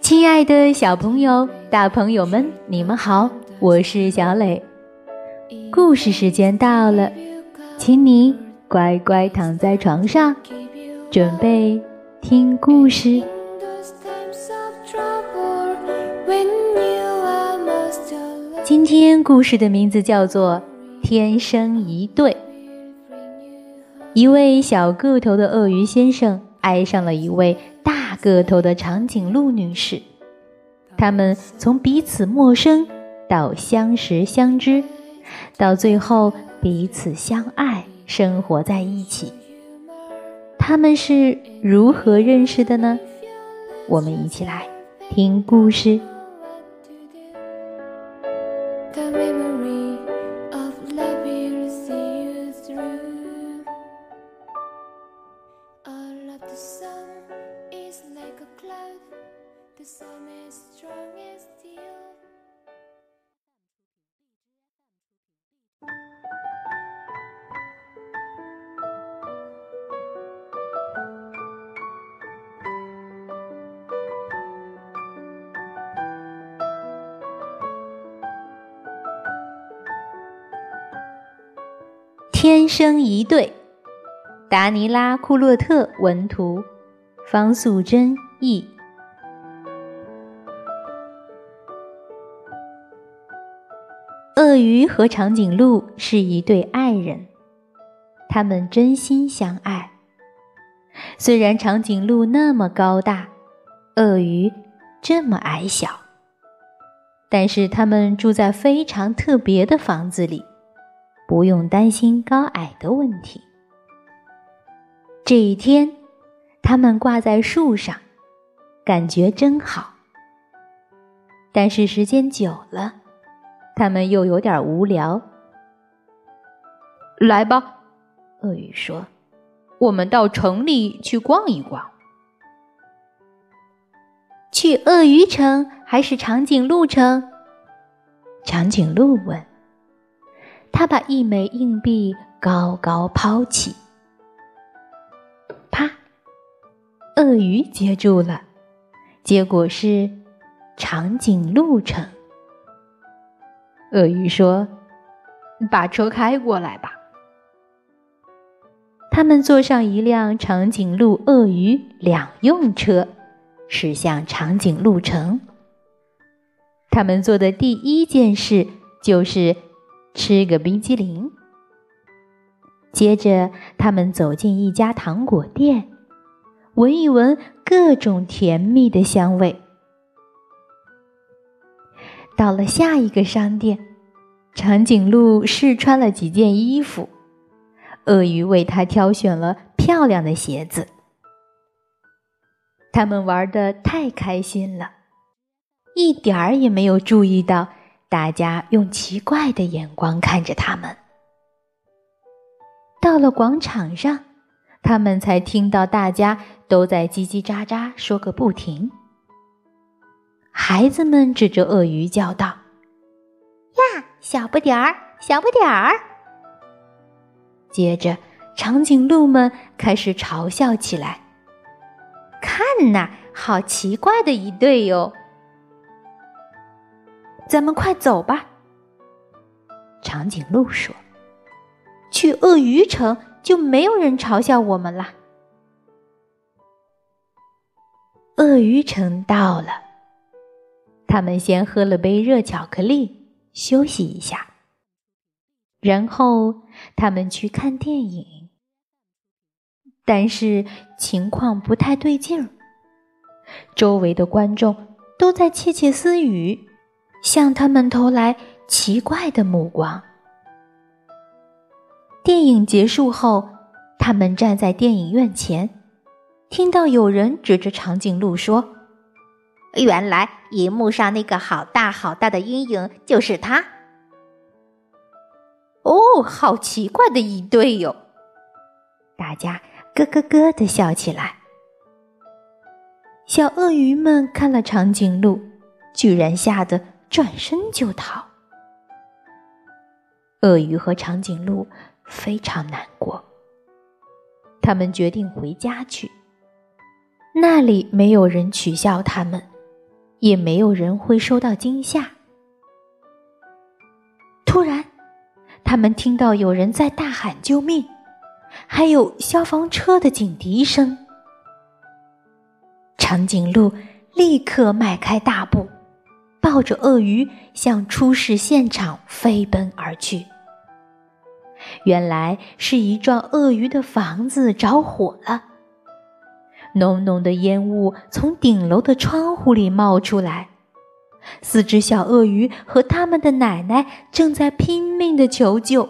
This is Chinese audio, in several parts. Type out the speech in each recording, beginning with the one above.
亲爱的小朋友、大朋友们，你们好，我是小磊。故事时间到了，请你乖乖躺在床上，准备听故事。今天故事的名字叫做《天生一对》。一位小个头的鳄鱼先生爱上了一位大个头的长颈鹿女士，他们从彼此陌生到相识相知，到最后彼此相爱，生活在一起。他们是如何认识的呢？我们一起来听故事。天生一对，达尼拉·库洛特文图，方素珍译。鳄鱼和长颈鹿是一对爱人，他们真心相爱。虽然长颈鹿那么高大，鳄鱼这么矮小，但是他们住在非常特别的房子里。不用担心高矮的问题。这一天，他们挂在树上，感觉真好。但是时间久了，他们又有点无聊。来吧，鳄鱼说：“我们到城里去逛一逛。”去鳄鱼城还是长颈鹿城？长颈鹿问。他把一枚硬币高高抛起，啪！鳄鱼接住了，结果是长颈鹿城。鳄鱼说：“把车开过来吧。”他们坐上一辆长颈鹿鳄鱼两用车，驶向长颈鹿城。他们做的第一件事就是。吃个冰激凌。接着，他们走进一家糖果店，闻一闻各种甜蜜的香味。到了下一个商店，长颈鹿试穿了几件衣服，鳄鱼为它挑选了漂亮的鞋子。他们玩的太开心了，一点儿也没有注意到。大家用奇怪的眼光看着他们。到了广场上，他们才听到大家都在叽叽喳喳说个不停。孩子们指着鳄鱼叫道：“呀，小不点儿，小不点儿！”接着，长颈鹿们开始嘲笑起来：“看呐，好奇怪的一对哟！”咱们快走吧，长颈鹿说：“去鳄鱼城就没有人嘲笑我们了。”鳄鱼城到了，他们先喝了杯热巧克力，休息一下，然后他们去看电影。但是情况不太对劲儿，周围的观众都在窃窃私语。向他们投来奇怪的目光。电影结束后，他们站在电影院前，听到有人指着长颈鹿说：“原来银幕上那个好大好大的阴影就是他。”哦，好奇怪的一对哟！大家咯咯咯的笑起来。小鳄鱼们看了长颈鹿，居然吓得转身就逃。鳄鱼和长颈鹿非常难过，他们决定回家去。那里没有人取笑他们，也没有人会受到惊吓。突然，他们听到有人在大喊救命，还有消防车的警笛声。长颈鹿立刻迈开大步，抱着鳄鱼向出事现场飞奔而去。原来是一幢鳄鱼的房子着火了，浓浓的烟雾从顶楼的窗户里冒出来。四只小鳄鱼和他们的奶奶正在拼命的求救，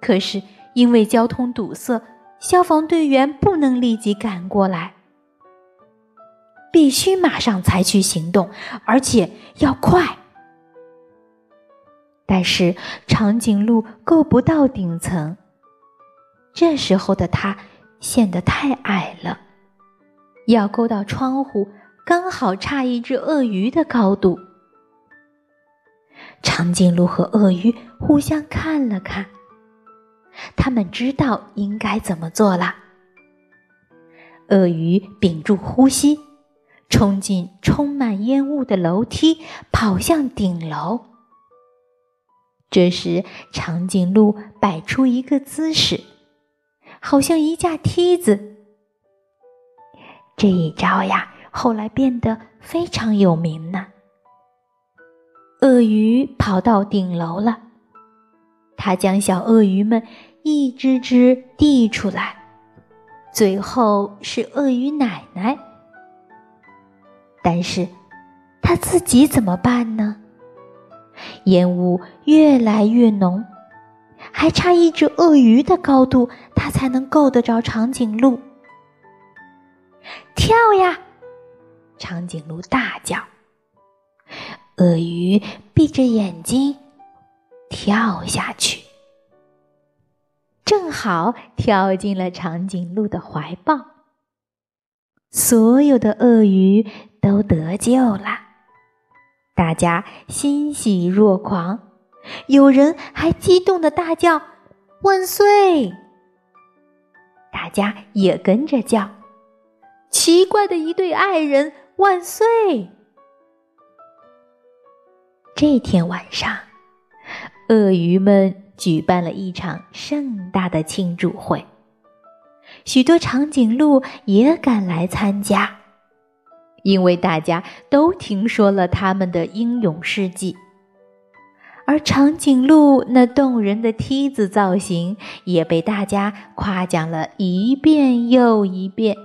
可是因为交通堵塞，消防队员不能立即赶过来。必须马上采取行动，而且要快。但是长颈鹿够不到顶层，这时候的它显得太矮了，要够到窗户，刚好差一只鳄鱼的高度。长颈鹿和鳄鱼互相看了看，他们知道应该怎么做了。鳄鱼屏住呼吸。冲进充满烟雾的楼梯，跑向顶楼。这时，长颈鹿摆出一个姿势，好像一架梯子。这一招呀，后来变得非常有名呢。鳄鱼跑到顶楼了，它将小鳄鱼们一只只递出来，最后是鳄鱼奶奶。但是，他自己怎么办呢？烟雾越来越浓，还差一只鳄鱼的高度，他才能够得着长颈鹿。跳呀！长颈鹿大叫。鳄鱼闭着眼睛跳下去，正好跳进了长颈鹿的怀抱。所有的鳄鱼。都得救了，大家欣喜若狂，有人还激动的大叫“万岁”，大家也跟着叫“奇怪的一对爱人万岁”。这天晚上，鳄鱼们举办了一场盛大的庆祝会，许多长颈鹿也赶来参加。因为大家都听说了他们的英勇事迹，而长颈鹿那动人的梯子造型也被大家夸奖了一遍又一遍。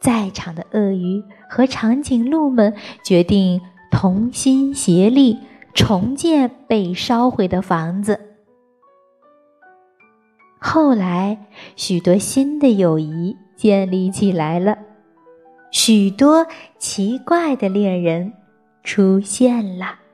在场的鳄鱼和长颈鹿们决定同心协力重建被烧毁的房子。后来，许多新的友谊建立起来了。许多奇怪的猎人出现了。